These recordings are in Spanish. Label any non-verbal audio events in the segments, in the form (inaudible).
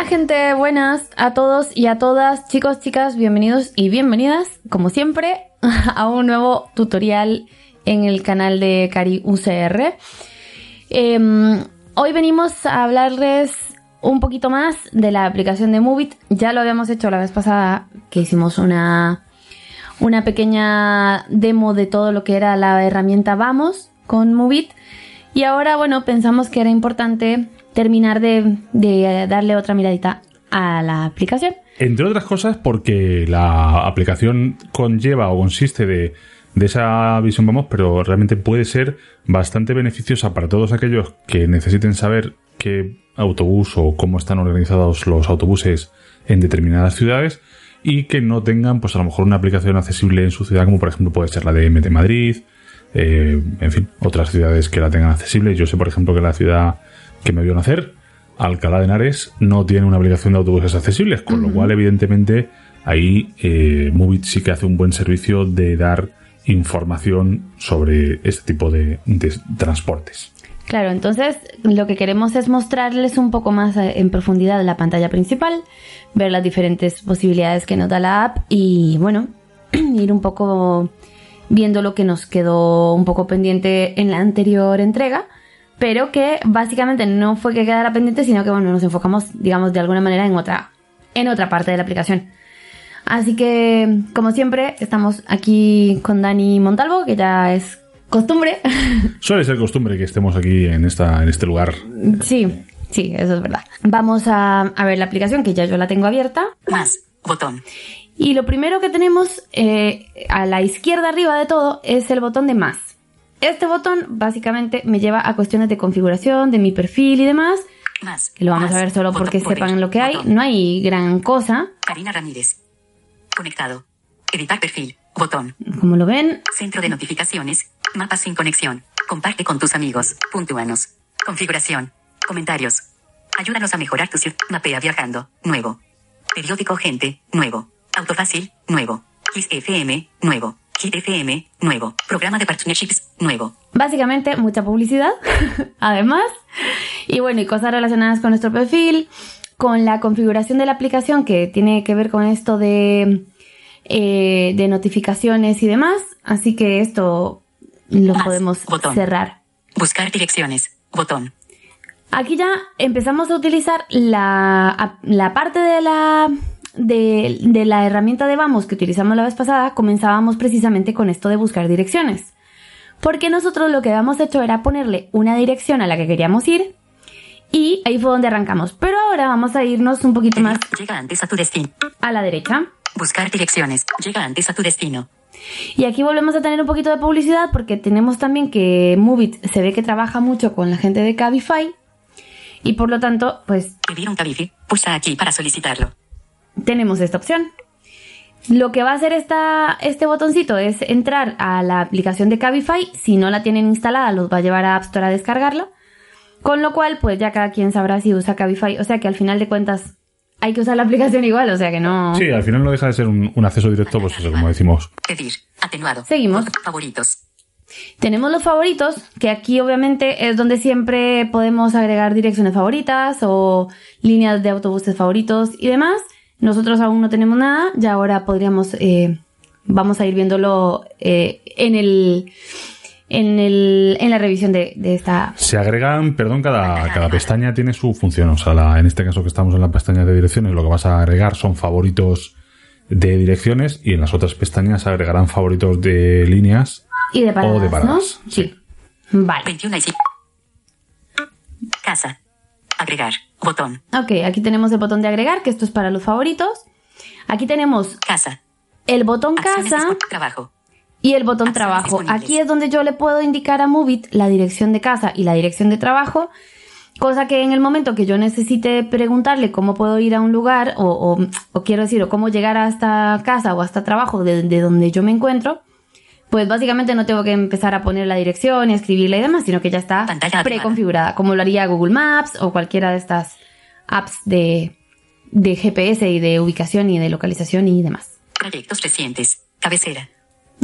Hola gente, buenas a todos y a todas, chicos, chicas, bienvenidos y bienvenidas, como siempre, (laughs) a un nuevo tutorial en el canal de Cari UCR. Em, hoy venimos a hablarles un poquito más de la aplicación de Movit. Ya lo habíamos hecho la vez pasada que hicimos una, una pequeña demo de todo lo que era la herramienta Vamos con Movit. Y ahora, bueno, pensamos que era importante terminar de, darle otra miradita a la aplicación. Entre otras cosas porque la aplicación conlleva o consiste de, de esa visión vamos, pero realmente puede ser bastante beneficiosa para todos aquellos que necesiten saber qué autobús o cómo están organizados los autobuses en determinadas ciudades y que no tengan pues a lo mejor una aplicación accesible en su ciudad como por ejemplo puede ser la de MT Madrid, eh, en fin, otras ciudades que la tengan accesible. Yo sé por ejemplo que la ciudad que me vio nacer, Alcalá de Henares, no tiene una aplicación de autobuses accesibles, con lo cual, evidentemente, ahí eh, Movit sí que hace un buen servicio de dar información sobre este tipo de, de transportes. Claro, entonces lo que queremos es mostrarles un poco más eh, en profundidad la pantalla principal, ver las diferentes posibilidades que nos da la app y bueno, (clears throat) ir un poco viendo lo que nos quedó un poco pendiente en la anterior entrega, pero que básicamente no fue que quedara pendiente, sino que bueno, nos enfocamos, digamos, de alguna manera en otra, en otra parte de la aplicación. Así que, como siempre, estamos aquí con Dani Montalvo, que ya es costumbre. (laughs) Suele ser costumbre que estemos aquí en, esta, en este lugar. Sí, sí, eso es verdad. Vamos a, a ver la aplicación, que ya yo la tengo abierta. Más. Botón. Y lo primero que tenemos eh, a la izquierda arriba de todo es el botón de más. Este botón básicamente me lleva a cuestiones de configuración, de mi perfil y demás. Más. Que lo vamos Más. a ver solo porque por sepan lo que hay. Botón. No hay gran cosa. Karina Ramírez. Conectado. Editar perfil. Botón. Como lo ven, Centro de notificaciones. Mapas sin conexión. Comparte con tus amigos. Puntúanos. Configuración. Comentarios. Ayúdanos a mejorar tu ciudad. Mapea viajando. Nuevo. Periódico Gente. Nuevo. Autofácil. Nuevo. Kiss FM. Nuevo. Hit FM. Nuevo. Programa de partnerships. Nuevo. básicamente mucha publicidad, (laughs) además. Y bueno, y cosas relacionadas con nuestro perfil, con la configuración de la aplicación que tiene que ver con esto de, eh, de notificaciones y demás. Así que esto lo Más. podemos Botón. cerrar. Buscar direcciones. Botón. Aquí ya empezamos a utilizar la, la parte de la, de, de la herramienta de Vamos que utilizamos la vez pasada. Comenzábamos precisamente con esto de buscar direcciones. Porque nosotros lo que habíamos hecho era ponerle una dirección a la que queríamos ir. Y ahí fue donde arrancamos. Pero ahora vamos a irnos un poquito más Llega antes a tu destino. a la derecha. Buscar direcciones. Llega antes a tu destino. Y aquí volvemos a tener un poquito de publicidad porque tenemos también que Movit se ve que trabaja mucho con la gente de Cabify. Y por lo tanto, pues Pedir un Cabify. Pulsa aquí para solicitarlo. Tenemos esta opción. Lo que va a hacer esta, este botoncito es entrar a la aplicación de Cabify. Si no la tienen instalada, los va a llevar a App Store a descargarla. Con lo cual, pues ya cada quien sabrá si usa Cabify. O sea que al final de cuentas hay que usar la (laughs) aplicación igual. O sea que no. Sí, al final no deja de ser un, un acceso directo, pues eso, como decimos. Pedir. Atenuado. Seguimos. Favoritos. Tenemos los favoritos, que aquí obviamente es donde siempre podemos agregar direcciones favoritas o líneas de autobuses favoritos y demás. Nosotros aún no tenemos nada, ya ahora podríamos, eh, vamos a ir viéndolo eh, en el, en el, en la revisión de, de esta. Se agregan, perdón, cada, cada pestaña tiene su función. O sea, la- en este caso que estamos en la pestaña de direcciones, lo que vas a agregar son favoritos de direcciones y en las otras pestañas agregarán favoritos de líneas. Y de paradas, O de paradas, ¿no? sí. Sí. Vale. 21 y sí. Casa. Agregar. Botón. Ok, aquí tenemos el botón de agregar, que esto es para los favoritos. Aquí tenemos Casa. el botón Acciones casa Trabajo. y el botón Acciones trabajo. Aquí es donde yo le puedo indicar a Movit la dirección de casa y la dirección de trabajo. Cosa que en el momento que yo necesite preguntarle cómo puedo ir a un lugar o, o- o quiero decir, o cómo llegar a esta casa o a este trabajo de, de donde yo me encuentro, pues básicamente no tengo que empezar a poner la dirección y escribirla y demás, sino que ya está preconfigurada, como lo haría Google Maps o cualquiera de estas apps de, de GPS y de ubicación y de localización y demás. Trayectos recientes. Cabecera.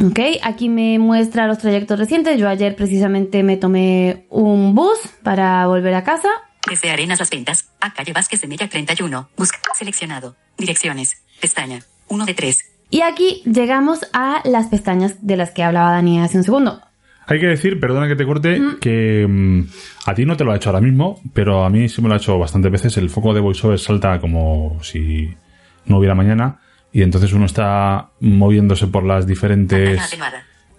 Ok, aquí me muestra los trayectos recientes. Yo ayer precisamente me tomé un bus para volver a casa. Desde Arenas Las Ventas a calle Vázquez de Mella 31. Busca. Seleccionado. Direcciones. Pestaña. 1 de 3. Y aquí llegamos a las pestañas de las que hablaba Dani hace un segundo. Hay que decir, perdona que te corte, que mm, a ti no te lo ha hecho ahora mismo, pero a mí sí me lo ha hecho bastantes veces. El foco de VoiceOver salta como si no hubiera mañana y entonces uno está moviéndose por las diferentes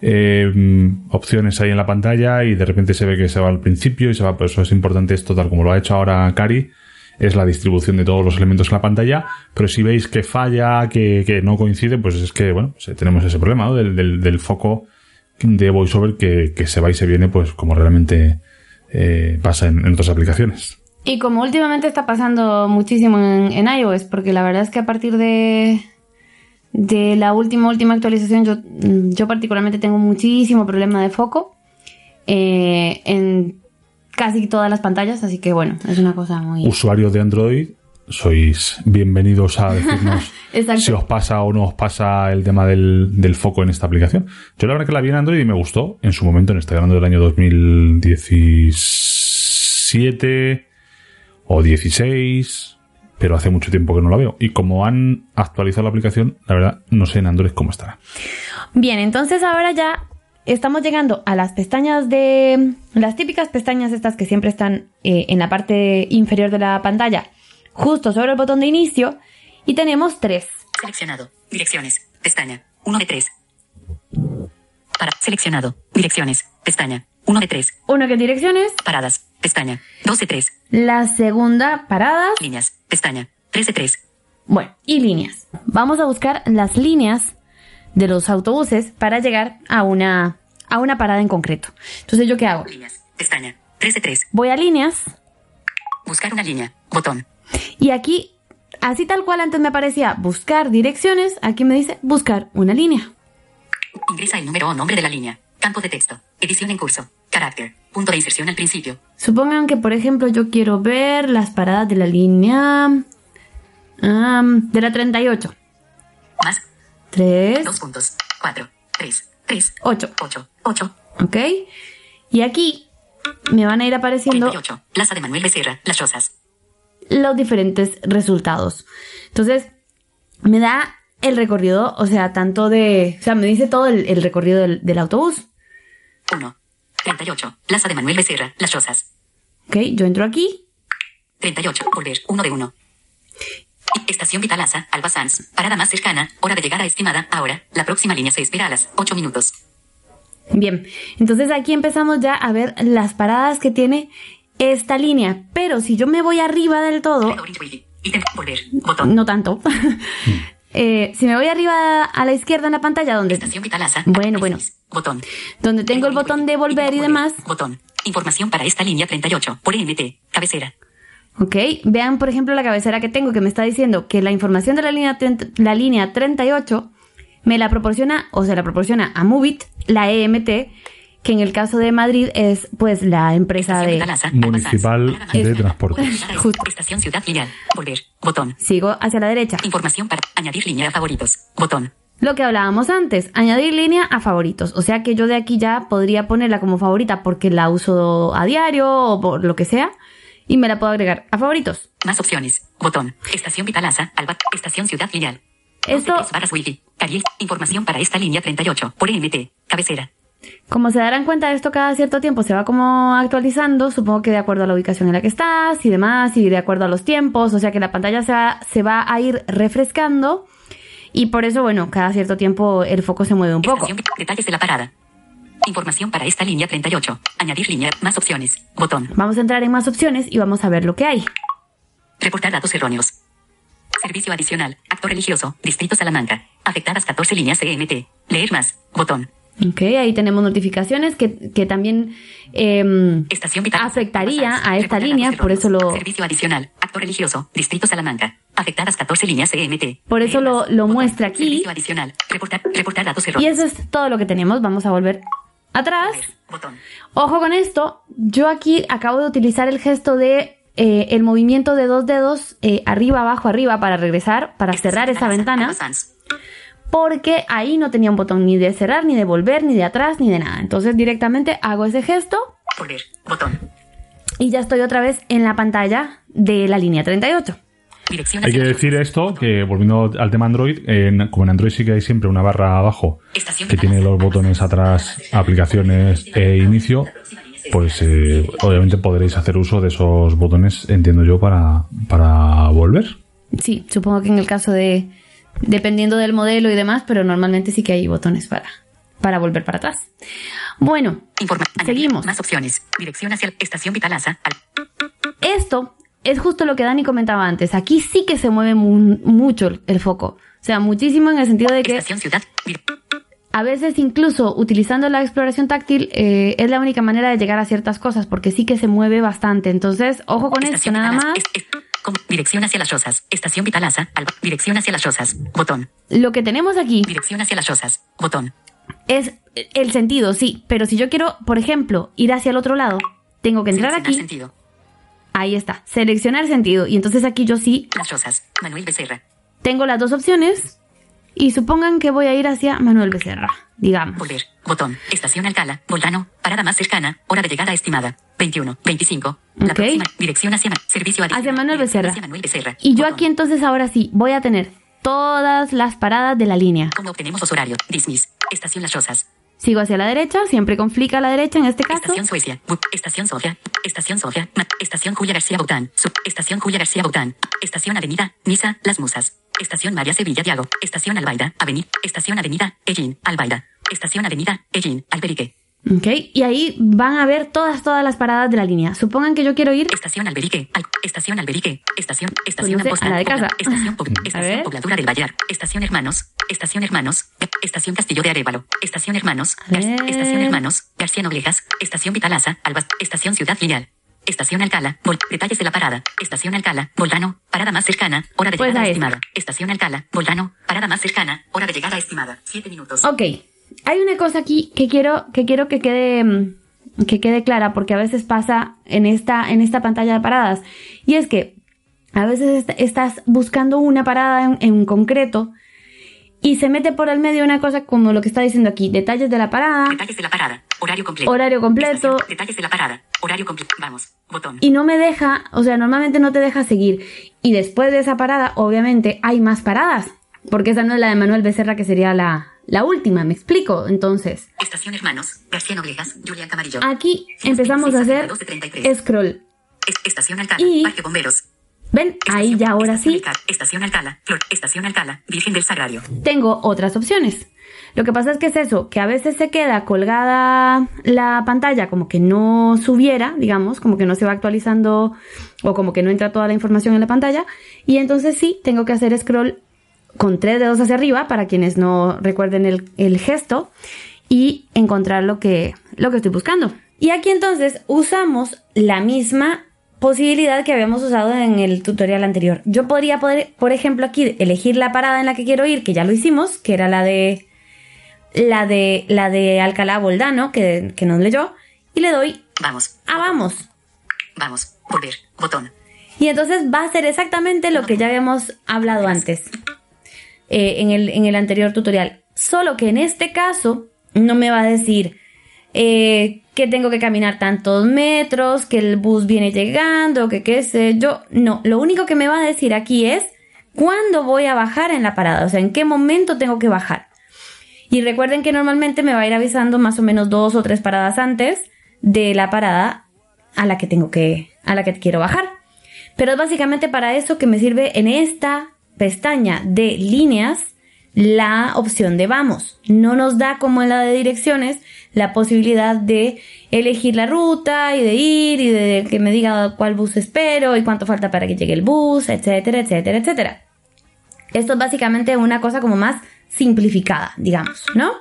eh, mm, opciones ahí en la pantalla y de repente se ve que se va al principio y se va, por eso es importante esto tal como lo ha hecho ahora Cari, es la distribución de todos los elementos en la pantalla, pero si veis que falla, que, que no coincide, pues es que, bueno, tenemos ese problema ¿no? del, del, foco de VoiceOver que, que se va y se viene, pues como realmente eh, pasa en, otras aplicaciones. Y como últimamente está pasando muchísimo en, iOS, porque la verdad es que a partir de, de la última, última actualización, yo, yo particularmente tengo muchísimo problema de foco eh, en casi todas las pantallas, así que bueno, es una cosa muy... Usuarios de Android, sois bienvenidos a decirnos (laughs) si os pasa o no os pasa el tema del, del foco en esta aplicación. Yo la verdad que la vi en Android y me gustó en su momento, en este hablando del año 2017 o 16, pero hace mucho tiempo que no la veo. Y como han actualizado la aplicación, la verdad no sé en Android cómo estará. Bien, entonces ahora ya estamos llegando a las pestañas de... Las típicas pestañas estas que siempre están eh, en la parte inferior de la pantalla, justo sobre el botón de inicio, y tenemos tres. Seleccionado. Direcciones. Pestaña. 1 de 3. Para. Seleccionado. Direcciones. Pestaña. 1 de 3. Una que es direcciones, Paradas. Pestaña. 2 de 3. la segunda paradas, Líneas. Pestaña. 3 de 3. bueno, y líneas. Vamos a buscar las líneas de los autobuses para llegar a una, a una parada en concreto. Entonces, ¿yo qué hago? Líneas. Pestaña. 3 de 3. Voy a líneas Buscar una línea. Botón. y aquí, así tal cual antes me aparecía buscar direcciones, aquí me dice buscar una línea. Ingresa el número o nombre de la línea. Campo de texto. Edición en curso. Carácter. Punto de inserción al principio. Supongan que, por ejemplo, yo quiero ver las paradas de la línea de la 38. Más. 3, 2 puntos. 4. 3. 3. 8. 8. 8. ¿Ok? Y aquí me van a ir apareciendo 38. Plaza de Manuel Becerra. Las Rosas. los diferentes resultados. Entonces, me da el recorrido, o sea, tanto de... O sea, me dice todo el, el recorrido del, del autobús. 1. 38. Plaza de Manuel Becerra. Las Rosas. ¿Ok? Yo entro aquí. 38. Volver. 1 de 1. Estación Vitalaza, Alba Sanz. Parada más cercana. Hora de llegada estimada. Ahora. La próxima línea se espera a las 8 minutos. Bien, entonces aquí empezamos ya a ver las paradas que tiene esta línea. Pero si yo me voy arriba del todo, no tanto. (laughs) Eh, si me voy arriba a la izquierda en la pantalla donde. Bueno, bueno. Botón. donde tengo el botón de volver y demás, Botón. Información para esta línea 38. Por MT. Cabecera. Ok, vean por ejemplo la cabecera que tengo que me está diciendo que la información de la línea, 30 la línea 38 me la proporciona o se la proporciona a Movit, la EMT, que en el caso de Madrid es pues la empresa de... Municipal de Justo. Estación Ciudad Lineal. Volver. Botón. Sigo hacia la derecha. Información para añadir línea a favoritos. Botón. Lo que hablábamos antes, añadir línea a favoritos. O sea que yo de aquí ya podría ponerla como favorita porque la uso a diario o por lo que sea y me la puedo agregar a favoritos. Más opciones. Botón. Estación Vitalaza, Alba. Estación Ciudad Lineal. Esto, 12 barras Wi-Fi. Información para esta línea 38. Por MT. Cabecera. como se darán cuenta, esto cada cierto tiempo se va como actualizando, supongo que de acuerdo a la ubicación en la que estás y demás, y de acuerdo a los tiempos, o sea que la pantalla se va, se va a ir refrescando y por eso, bueno, cada cierto tiempo el foco se mueve un poco. Estación. Detalles de la parada. Información para esta línea 38. Añadir línea. Más opciones. Botón. Vamos a entrar en más opciones y vamos a ver lo que hay. Reportar datos erróneos. Servicio adicional. Acto religioso. Distrito Salamanca. Afectadas 14 líneas CMT. Leer más. Botón. Ok, ahí tenemos notificaciones que, que también em, Estación vital. afectaría a esta línea, por eso lo, Servicio adicional. Acto religioso. Distrito Salamanca. Afectadas 14 líneas CMT. Por eso lo- lo Botón. muestra aquí. Servicio adicional. Reportar, reportar datos y erróneos. eso es todo lo que tenemos. Vamos a volver atrás. Botón. Ojo con esto, yo aquí acabo de utilizar el gesto de eh, el movimiento de dos dedos eh, arriba, abajo, arriba para regresar, para cerrar esa ventana, porque ahí no tenía un botón ni de cerrar, ni de volver, ni de atrás, ni de nada. Entonces directamente hago ese gesto Volver. Botón. y ya estoy otra vez en la pantalla de la línea 38. Dirección Hay que decir esto, que volviendo al tema Android, en- como en Android sí que hay siempre una barra abajo que tiene los botones atrás, aplicaciones e inicio, pues eh, obviamente podréis hacer uso de esos botones, entiendo yo, para, para volver. Sí, supongo que en el caso de, dependiendo del modelo y demás, pero normalmente sí que hay botones para, para volver para atrás. Bueno, Informa. Seguimos. Más opciones. Dirección hacia Estación Vitalaza. Al- Esto es justo lo que Dani comentaba antes. Aquí sí que se mueve mu- mucho el, el foco. O sea, muchísimo en el sentido de que Estación Ciudad. A veces incluso utilizando la exploración táctil eh, es la única manera de llegar a ciertas cosas porque sí que se mueve bastante. Entonces, ojo con esto nada más. Es- es- com- dirección hacia las Rosas. Estación Vitalaza. Alba. Dirección hacia las Rosas. Botón. Lo que tenemos aquí Dirección hacia las Rosas. Botón. es el sentido, sí. Pero si yo quiero, por ejemplo, ir hacia el otro lado, tengo que entrar aquí. sentido. Ahí está. Seleccionar sentido. Y entonces aquí yo sí Las Rosas. Manuel Becerra. tengo las dos opciones. Y supongan que voy a ir hacia Manuel Becerra, digamos. Volver. Botón. Estación Alcala. Volcano. Parada más cercana. Hora de llegada estimada. 21. 25. La Ok. próxima. Dirección hacia Servicio. Hacia Manuel Becerra. hacia Manuel Becerra. Y yo aquí entonces ahora sí voy a tener todas las paradas de la línea. ¿Cómo obtenemos los horarios? Dismiss. Estación Las Rosas. Sigo hacia la derecha, siempre con flick a la derecha en este caso. Estación Suecia. Estación Sofía. Estación Sofía. Estación Julia García Baután. Estación Julia García Baután. Estación Avenida. Niza. Las Musas. Estación María Sevilla Diago. Estación Albaida. Avenida. Estación Avenida. Ellín. Albaida. Estación Avenida. Ellín. Alberique. Ok, y ahí van a ver todas, todas las paradas de la línea. Supongan que yo quiero ir. Estación Alberique. Al- estación Alberique. Estación. Estación Pues Amposta, a la de Pobla- casa. Estación, (laughs) A estación. Pobladura del Vallar. Estación Hermanos. Estación Hermanos. Estación Castillo de Arevalo. Estación Hermanos. Gar-. Estación Hermanos. García Noblejas. Estación Vitalaza. Albas. Estación Ciudad Lineal. Estación Alcala. Vol- detalles de la parada. Estación Alcala. Volcano. Parada más cercana. Hora de Pues llegada estimada. Estación Alcala. Volcano. Parada más cercana. Hora de llegada estimada. Siete minutos. Ok, hay una cosa aquí que quiero que, quiero que quede mm, que quede clara porque a veces pasa en esta, en esta pantalla de paradas. Y es que a veces est- estás buscando una parada en, en concreto y se mete por el medio una cosa como lo que está diciendo aquí, detalles de la parada, Detalles de la parada. Horario completo. Horario completo. Estación- Detalles de la parada. Horario completo. Vamos. Botón. y no me deja, o sea, normalmente no te deja seguir. Y después de esa parada, obviamente, hay más paradas. Porque esa no es la de Manuel Becerra, que sería la, la última, me explico. Entonces, Estación Hermanos. García Noblejas. Julián Camarillo. aquí empezamos a hacer scroll. Es- Estación Alcala. Y- Parque Bomberos. ¿Ven? Ahí ya ahora sí Estación Alcala. Flor. Estación Alcala. Virgen del Sagrario. tengo otras opciones. Lo que pasa es que es eso, que a veces se queda colgada la pantalla como que no subiera, digamos, como que no se va actualizando o como que no entra toda la información en la pantalla. Y entonces sí, tengo que hacer scroll con tres dedos hacia arriba para quienes no recuerden el, el gesto y encontrar lo que, lo que estoy buscando. Y aquí entonces usamos la misma posibilidad que habíamos usado en el tutorial anterior. Yo podría poder, por ejemplo, aquí elegir la parada en la que quiero ir, que ya lo hicimos, que era la de la de la de Alcalá Boldano, que, que nos leyó, y le doy Vamos. a vamos. Vamos. Volver. Botón. Y entonces va a ser exactamente lo que ya habíamos hablado antes eh, en, el, en el anterior tutorial. Solo que en este caso no me va a decir eh, que tengo que caminar tantos metros, que el bus viene llegando, que qué sé yo. No, lo único que me va a decir aquí es cuándo voy a bajar en la parada, o sea, en qué momento tengo que bajar. Y recuerden que normalmente me va a ir avisando más o menos dos o tres paradas antes de la parada a la que tengo que, a la que quiero bajar. Pero es básicamente para eso que me sirve en esta pestaña de líneas la opción de vamos. No nos da como en la de direcciones la posibilidad de elegir la ruta y de ir y de que me diga cuál bus espero y cuánto falta para que llegue el bus, etcétera, etcétera, etcétera. Esto es básicamente una cosa como más simplificada, digamos, ¿no?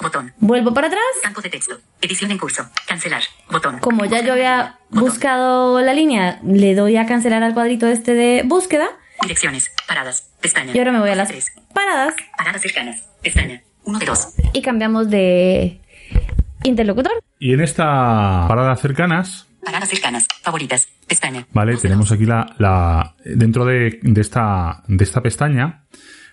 Botón. Vuelvo para atrás. Campo de texto. Edición en curso. Cancelar. Botón. Como ya yo había Botón. buscado la línea, le doy a cancelar al cuadrito este de búsqueda Direcciones. Paradas. Pestaña. y ahora me voy a las Tres. paradas Paradas cercanas. Pestaña. Uno de dos. y cambiamos de interlocutor. Y en esta parada cercanas, Paradas cercanas. Favoritas. Pestaña. ¿vale? Dos Tenemos dos. aquí la, la dentro de, de esta, de esta pestaña,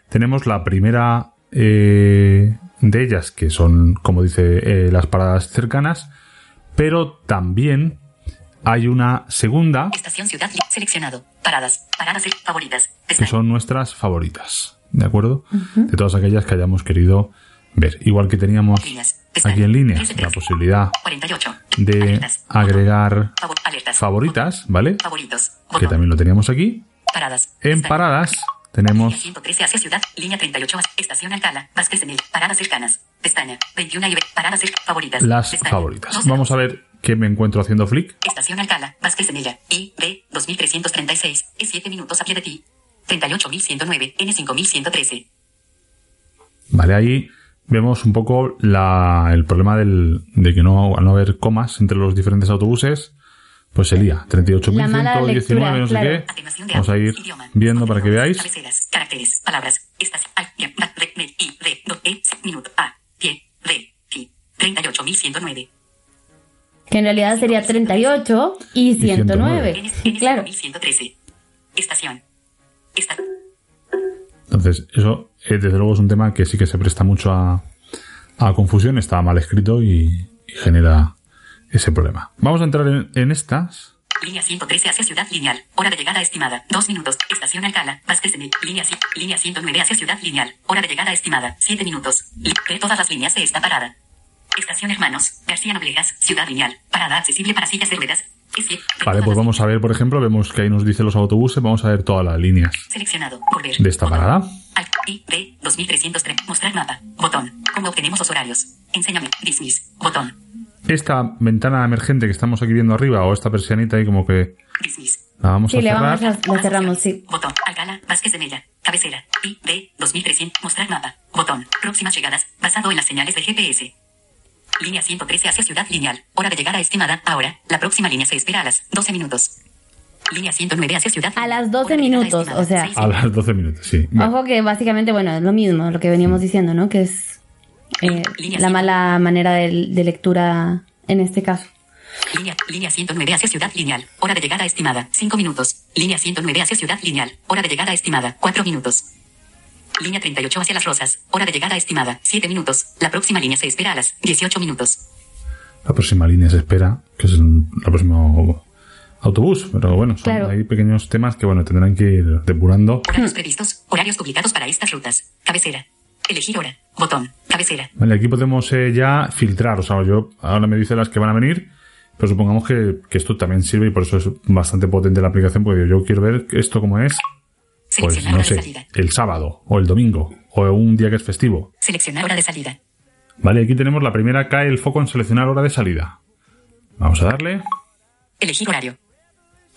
tenemos la primera eh, de ellas, que son, como dice, eh, las paradas cercanas, pero también hay una segunda, Estación ciudad. Seleccionado. Paradas. Paradas cer- favoritas. que son nuestras favoritas, ¿de acuerdo? De todas aquellas que hayamos querido ver. Igual que teníamos Líneas. Aquí en línea la posibilidad 48. de Alertas. agregar Favor- alertas. favoritas, ¿vale? Favoritos. Que también lo teníamos aquí. Paradas. En paradas tenemos 113 hacia ciudad, línea 38 hacia estación Alcalá, Vázquez en el, paradas cercanas, pestaña, 21 y paradas favoritas, las pestaña, favoritas. Vamos a ver qué me encuentro haciendo flick. Estación Alcalá, Vázquez en ella, I, D, 2336, E 7 minutos a pie de ti, 38109, N 5113. Vale, ahí vemos un poco la, el problema del, de que no, al no haber comas entre los diferentes autobuses, pues se lía. La mala 38.119, lectura, no sé claro. qué. Vamos a ir viendo para que veáis. Cabeceras, caracteres, palabras, estación, al, ya, ba, re, me, I, D, do, C, minuto, A, pie, D, ti, 38109. Que en realidad sería 38 y 109. N, N Claro. 5113. Estación. Esta, Entonces, eso, eh, desde luego, es un tema que sí que se presta mucho a, a confusión, está mal escrito y, y genera ese problema. Vamos a entrar en, en estas. Línea 113 hacia Ciudad Lineal. Hora de llegada estimada. 2 minutos. Estación Alcalá. De Línea, línea 109 hacia Ciudad Lineal. Hora de llegada estimada. 7 minutos. Ve todas las líneas de esta parada. Estación Hermanos. García Noblegas. Ciudad Lineal. Parada accesible para sillas de ruedas. Vale, pues vamos a ver, por ejemplo, vemos que ahí nos dice los autobuses, vamos a ver todas las líneas Seleccionado. Volver. de esta parada. Alt I D 2303. Mostrar mapa. Botón. ¿Cómo obtenemos los horarios? Enséñame. Dismiss. Botón. Esta ventana emergente que estamos aquí viendo arriba, o esta persianita ahí como que la vamos Sí, a le cerrar. vamos a, la cerramos, sí. Botón. Alcala. Vázquez de Mella. Cabecera. I D 2300. Mostrar mapa. Botón. Próximas llegadas. Basado en las señales de GPS. Línea 113 hacia Ciudad Lineal. Hora de llegada estimada. Ahora. La próxima línea se espera a las 12 minutos. Línea 109 hacia Ciudad A las Lineal. 12 Hora de llegada minutos, o sea. A las 12 minutos, sí. Bueno, Ojo que básicamente, bueno, es lo mismo, lo que veníamos diciendo, ¿no? Que es eh, la mala manera de, de lectura en este caso. Línea, línea 109 hacia Ciudad Lineal. Hora de llegada estimada. 5 minutos. Línea 109 hacia Ciudad Lineal. Hora de llegada estimada. 4 minutos. Línea 38 hacia Las Rosas. Hora de llegada estimada. 7 minutos. La próxima línea se espera a las 18 minutos. la próxima línea se espera, que es el, próximo autobús, pero bueno, son, Claro. hay pequeños temas que bueno, tendrán que ir depurando. Horarios previstos. Horarios publicados para estas rutas. Cabecera. Elegir hora. Botón. Cabecera. Vale, aquí podemos eh, ya filtrar, o sea, yo ahora me dice las que van a venir, pero supongamos que, que esto también sirve y por eso es bastante potente la aplicación, porque yo quiero ver esto como es, pues Seleccionar no hora de sé, salida. el sábado o el domingo o un día que es festivo. Seleccionar hora de salida. Vale, aquí tenemos la primera, cae el foco en seleccionar hora de salida. Vamos a darle, Elegir horario.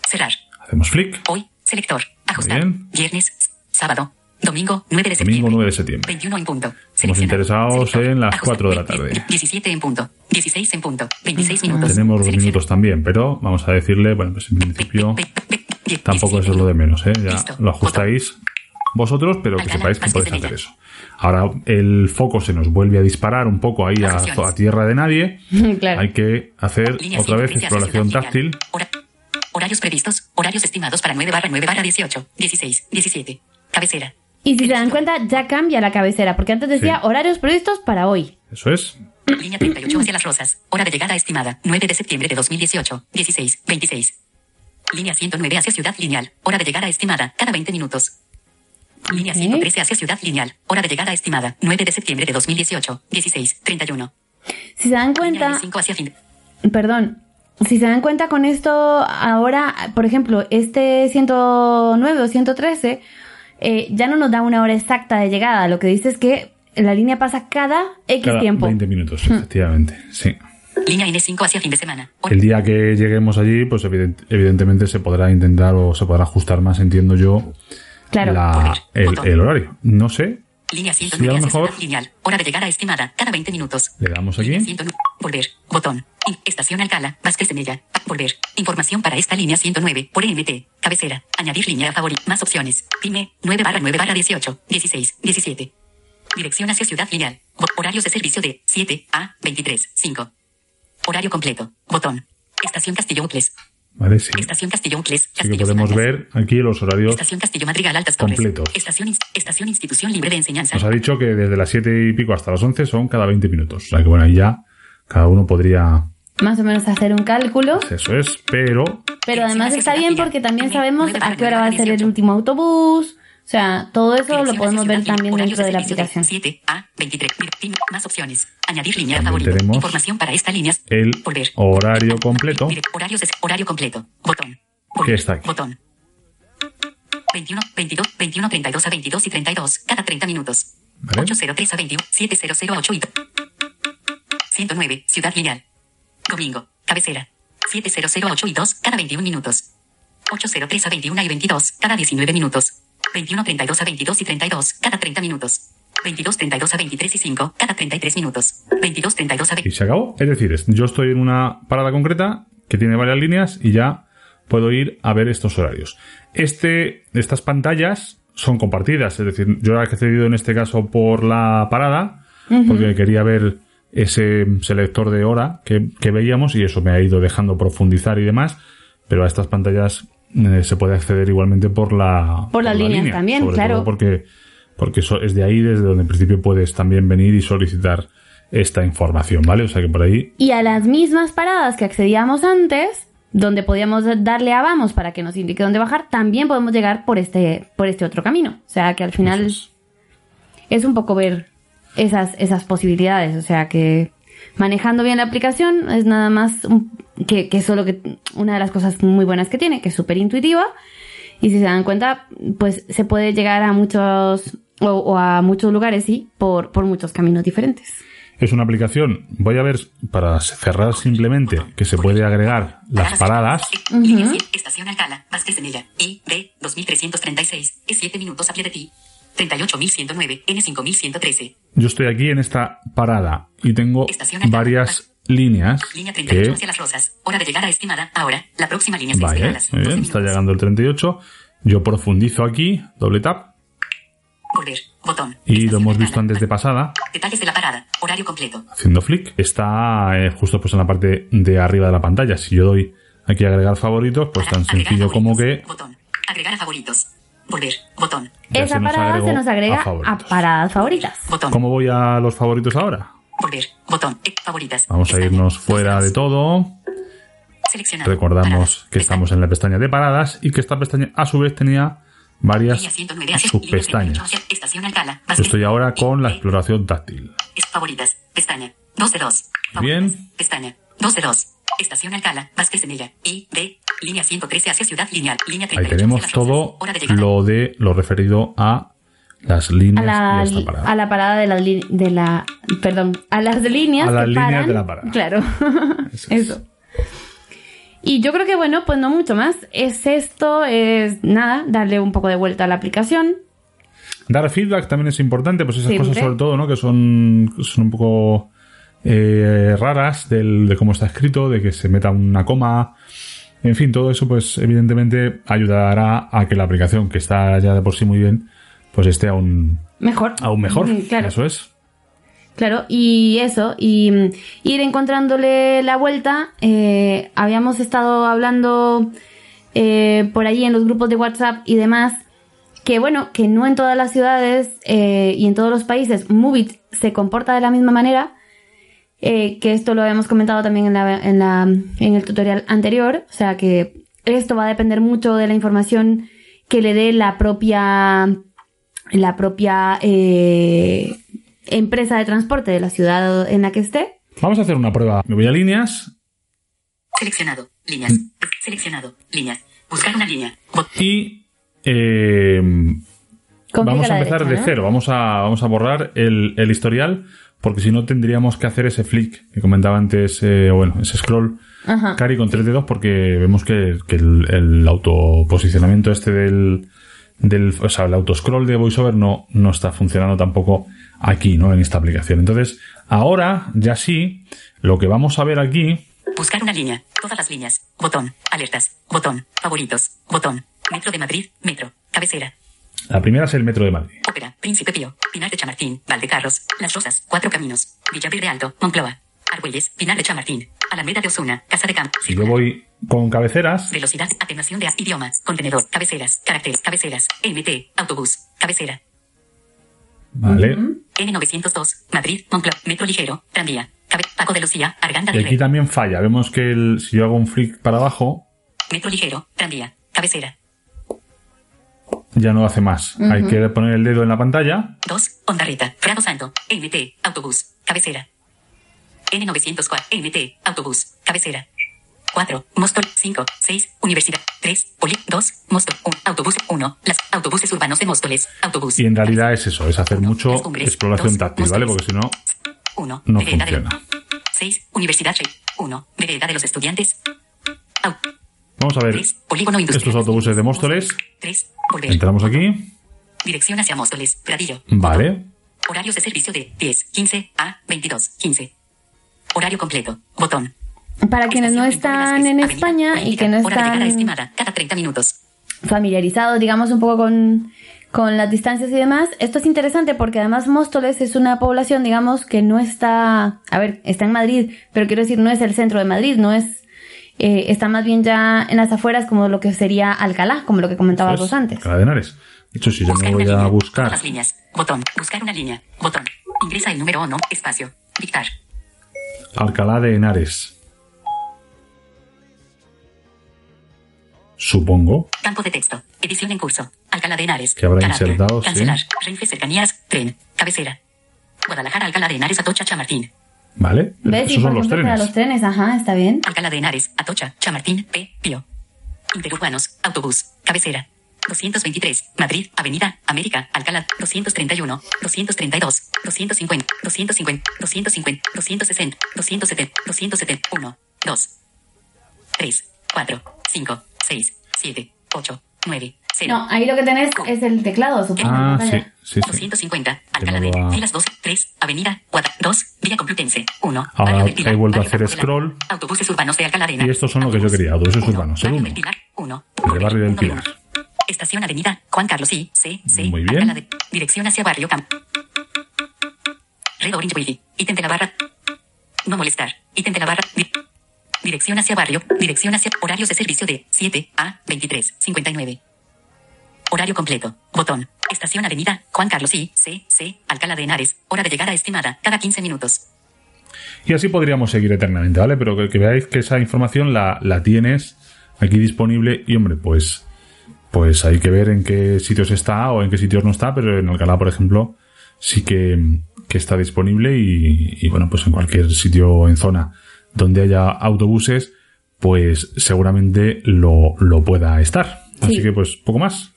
Cerrar. hacemos flick, Hoy. Selector. Ajustar. bien. Viernes. Sábado. Domingo 9 de septiembre. domingo 9 de septiembre. 21 en punto. Estamos interesados en las Ajustar. 4 de la tarde. 17 en punto. 16 en punto. 26 minutos. Tenemos Selecciona. minutos también, pero vamos a decirle, bueno, pues en principio tampoco 17 eso es lo de menos, ¿eh? Ya lo ajustáis vosotros, pero que sepáis que podéis hacer eso. Ahora el foco se nos vuelve a disparar un poco ahí a, a tierra de nadie. (laughs) claro. Hay que hacer otra vez 113 hacia exploración táctil. Horarios previstos. Horarios estimados para 9 barra 9 barra 18. 16. 17. Cabecera. Y si se dan cuenta, ya cambia la cabecera, porque antes decía Sí. horarios previstos para hoy. Eso es. Línea 38 hacia Las Rosas. Hora de llegada estimada. 9 de septiembre de 2018. 16. 26. Línea 109 hacia Ciudad Lineal. Hora de llegada estimada. Cada 20 minutos. Línea Ok. 113 hacia Ciudad Lineal. Hora de llegada estimada. 9 de septiembre de 2018. 16. 31. Si se dan cuenta, N5 hacia fin. perdón, si se dan cuenta con esto, ahora, por ejemplo, este 109 o 113 eh, ya no nos da una hora exacta de llegada. Lo que dice es que la línea pasa cada X Cada tiempo. 20 minutos, efectivamente. Sí. Línea N5 hacia fin de semana. El día que lleguemos allí, pues evident- evidentemente se podrá intentar o se podrá ajustar más, entiendo yo, Claro. la- el, el horario. No sé, Línea Sí, a 109 lo mejor- lineal. Hora de llegada estimada. Cada 20 minutos. le damos aquí. 109. Volver. Botón. Estación Alcala. Vázquez de Mella. Volver. Información para esta línea 109. Por EMT. Cabecera. Añadir línea a favorito. Más opciones. Pyme. 9 barra 9 barra 18. 16. 17. Dirección hacia Ciudad Lineal. Horarios de servicio de 7 a 23. 5. Horario completo. Botón. Estación Castillo Ucles. Vale, sí. Estación Castillo Ucles. Sí que podemos ver aquí los horarios. Estación Castillo Madrigal Altas Torres. completos. Estación, estación Institución Libre de Enseñanza. Nos ha dicho que desde las 7 y pico hasta las 11 son cada 20 minutos. O sea que bueno, ahí ya cada uno podría... Más o menos hacer un cálculo. Eso es, pero Pero además está bien porque también sabemos a qué hora va a ser el último autobús. O sea, todo eso lo podemos ver también dentro de la aplicación. 7 a 23. Fin- Más opciones. Añadir línea tenemos Información para esta línea. el Volver. horario completo. Horarios de- horario completo. Botón. ¿Qué está aquí? Botón. 21, 22, 21, 32 a 22 y 32. Cada 30 minutos. Vale. 803 a 21. 7008 y 109. Ciudad Lineal. Domingo. Cabecera. 7008 y 2. Cada 21 minutos. 803 a 21 y 22. Cada 19 minutos. 21, 32 a 22 y 32. Cada 30 minutos. 22, 32 a 23 y 5. Cada 33 minutos. 22, 32 a 20. y se acabó. Es decir, yo estoy en una parada concreta que tiene varias líneas y ya puedo ir a ver estos horarios. Este, estas pantallas son compartidas, es decir, yo he accedido en este caso por la parada porque quería ver ese selector de hora que, que veíamos y eso me ha ido dejando profundizar y demás, pero a estas pantallas eh, se puede acceder igualmente por la Por las la líneas línea, también, claro. porque porque eso es de ahí desde donde en principio puedes también venir y solicitar esta información, ¿vale? O sea que por ahí Y a las mismas paradas que accedíamos antes, donde podíamos darle a vamos para que nos indique dónde bajar, también podemos llegar por este, por este otro camino. O sea que al final es un poco ver esas, esas posibilidades. O sea que manejando bien la aplicación es nada más un- que, que solo que una de las cosas muy buenas que tiene, que es súper intuitiva. Y si se dan cuenta, pues se puede llegar a muchos o, o a muchos lugares, sí, por, por muchos caminos diferentes. es una aplicación, voy a ver para cerrar simplemente que se puede agregar las paradas. Línea 7, Estación Alcala, Vázquez de Mella. I, D, 2336. Es 7 minutos a pie de ti. 38109. N 5113. Yo estoy aquí en esta parada y tengo Alcalá. varias líneas Línea 38 que hacia las rosas. Hora de llegada estimada. Ahora, la próxima línea las muy 12 bien, está llegando el 38. Yo profundizo aquí, doble tap Volver. Botón. y lo hemos visto antes de pasada. Detalles de la parada. Horario completo. haciendo flick, está eh, justo pues en la parte de arriba de la pantalla. Si yo doy aquí a agregar favoritos, pues tan sencillo como que Botón. Agregar a favoritos. Volver. Botón. Ya Esa parada se nos agrega a a, paradas favoritas. Botón. ¿Cómo voy a los favoritos ahora? Volver. Botón. Eh, favoritas. Vamos a irnos fuera de todo. Recordamos que estamos en la pestaña de paradas y que esta pestaña a su vez tenía varias Línea 109 hacia línea 38 subpestañas. estoy ahora con la D, exploración táctil. Favoritas. Pestaña. 2 de 2. Bien. Pestaña. 2 de 2. Estación Alcala. Vázquez de Mella. I, D. Línea 113 hacia Ciudad Lineal. Línea 38 Ahí tenemos todo lo de lo referido a las A líneas la, de esta parada. a la parada de la, de la. Perdón, a las líneas. A las que líneas paran. de la parada. Claro. Eso (laughs) Eso. es. Y yo creo que bueno, pues no mucho más. Es esto, es nada, darle un poco de vuelta a la aplicación. Dar feedback también es importante, pues esas Siempre. cosas sobre todo, ¿no? Que son, son un poco eh, raras del, de cómo está escrito, de que se meta una coma. En fin, todo eso, pues evidentemente ayudará a que la aplicación, que está ya de por sí muy bien, pues esté aún, Mejor. aún mejor. Mm, Claro. Eso es. Claro, y eso, y ir encontrándole la vuelta. eh, habíamos estado hablando eh, por allí en los grupos de WhatsApp y demás, que bueno, que no en todas las ciudades eh, y en todos los países Movit se comporta de la misma manera. que esto lo habíamos comentado también en, la, en, la, en el tutorial anterior. O sea que esto va a depender mucho de la información que le dé la propia la propia eh, empresa de transporte de la ciudad en la que esté. Vamos a hacer una prueba. Me voy a líneas Seleccionado. Líneas. Seleccionado. Líneas. Buscar una línea. Y eh, vamos a empezar derecha, de ¿no? cero. Vamos a, vamos a borrar el, el historial, porque si no tendríamos que hacer ese flick que comentaba antes, eh, bueno, ese scroll, Ajá. Cari, con tres dedos, porque vemos que, que el, el autoposicionamiento este del, del, o sea, el autoscroll de VoiceOver no, no está funcionando tampoco aquí, ¿no? En esta aplicación. Entonces, ahora, ya sí, lo que vamos a ver aquí, Buscar una línea. Todas las líneas. Botón. Alertas. Botón. Favoritos. Botón. Metro de Madrid. Metro. Cabecera. la primera es el metro de Madrid. Ópera. Príncipe Pío. Pinar de Chamartín. Valdecarros. Las Rosas. Cuatro Caminos. Villaverde Alto. Moncloa. Argüelles. Pinar de Chamartín. Alameda de Osuna. Casa de Campo. Si yo voy con cabeceras, Velocidad. Atenuación de idioma. Contenedor. Cabeceras. Caracteres. Cabeceras. MT. Autobús. Cabecera. ¿vale? N902. Madrid. Moncloa. Metro ligero. Tranvía. Cabe Paco de Lucía. Arganda Y del aquí Rey. también falla. Vemos que el- si yo hago un flick para abajo, Metro ligero. Tranvía. Cabecera. ya no hace más. Hay que poner el dedo en la pantalla 2. Ondarreta. Prado Santo. MT. Autobús. Cabecera. N904. MT. Autobús. Cabecera. 4. Móstol. 5. 6. Universidad. 3. Poli. 2. Móstol. 1. Autobús. 1. Las autobuses urbanos de Móstoles. Autobús. y en realidad es eso, es hacer mucho exploración Dos, táctil, ¿vale? Porque si no, 1. no Vereda de funciona. 6. Universidad Rey. 1. Vereda de los estudiantes. Au. Vamos a ver 3. Polígono industrial. estos autobuses de Móstoles. 3. Volver. Entramos aquí, Dirección hacia Móstoles. Pradillo. vale. Horarios de servicio de 10, 15 a 22, 15. Horario completo. Botón. Para quienes no están en España y que no Hora de llegada están estimada, cada 30 minutos. familiarizados, digamos, un poco con, con las distancias y demás, esto es interesante porque además Móstoles es una población, digamos, que no está, a ver, está en Madrid, pero quiero decir, no es el centro de Madrid, no es, eh, está más bien ya en las afueras como lo que sería Alcalá, como lo que comentabas vos antes. Alcalá de Henares. De hecho, si yo me voy a línea. buscar las líneas. Botón. Buscar una línea. Botón. Ingresa el número o no. Espacio. Dictar. Alcalá de Henares. Supongo. Campo de texto. Edición en curso. Alcalá de Henares. Que habrá Carácter. insertado, sí. Cancelar. Renfe Cercanías. Tren. Cabecera. Guadalajara, Alcalá de Henares, Atocha, Chamartín. ¿Vale? ¿Ves? Y Esos por son los ejemplo, para trenes. los trenes, ajá, está bien. Alcalá de Henares, Atocha, Chamartín, P. Pío. Interurbanos, autobús, cabecera. 223, Madrid, Avenida, América, Alcalá, 231, 232, 250, 250, 250, 260, 270, 270, 1, 2, 3, 4, 5, 6, 7, 8, 9, 0. No, ahí lo que tenés es el teclado, supongo. Ah, sí, sí, sí. 250, Alcalá de Filas 2, 3, Avenida, Guada, 2, Vía Complutense, 1. Ahora Barrio del Pilar, he vuelto a Barrio hacer scroll. Autobuses urbanos de Alcalá de Y estos son lo que yo quería, autobuses Uno, urbanos, el Barrio uno. del Pilar, 1. El de Barrio del Pilar. Estación Avenida Juan Carlos I, C, C. Muy bien. De- dirección hacia Barrio Camp. Red Orange Wi-Fi. Ítem de la barra. No molestar. Ítem de la barra. Di- dirección hacia Barrio. Dirección hacia horarios de servicio de 7 a 23, 59. Horario completo. Botón. Estación Avenida Juan Carlos I, C, C. Alcalá de Henares. Hora de llegada estimada. Cada 15 minutos. Y así podríamos seguir eternamente, ¿vale? Pero que, que veáis que esa información la, la tienes aquí disponible y, hombre, pues, pues hay que ver en qué sitios está o en qué sitios no está, pero en Alcalá, por ejemplo, sí que, que está disponible y, y, bueno, pues en cualquier sitio en zona donde haya autobuses, pues seguramente lo, lo pueda estar. Así Sí. que, pues, poco más.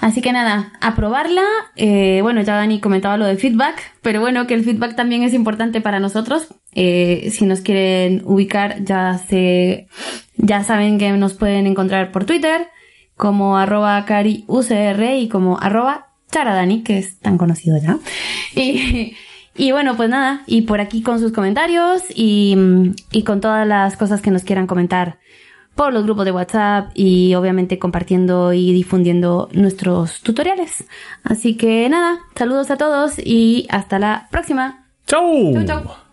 Así que nada, a probarla. Eh, bueno, ya Dani comentaba lo de feedback, pero bueno, que el feedback también es importante para nosotros. Eh, si nos quieren ubicar, ya se, ya saben que nos pueden encontrar por Twitter como arroba cariucr y como arroba charadani, que es tan conocido ya. (laughs) Y, y bueno, pues nada, y por aquí con sus comentarios y, y con todas las cosas que nos quieran comentar por los grupos de WhatsApp y obviamente compartiendo y difundiendo nuestros tutoriales. Así que nada, saludos a todos y hasta la próxima. ¡Chao! Chau, chau.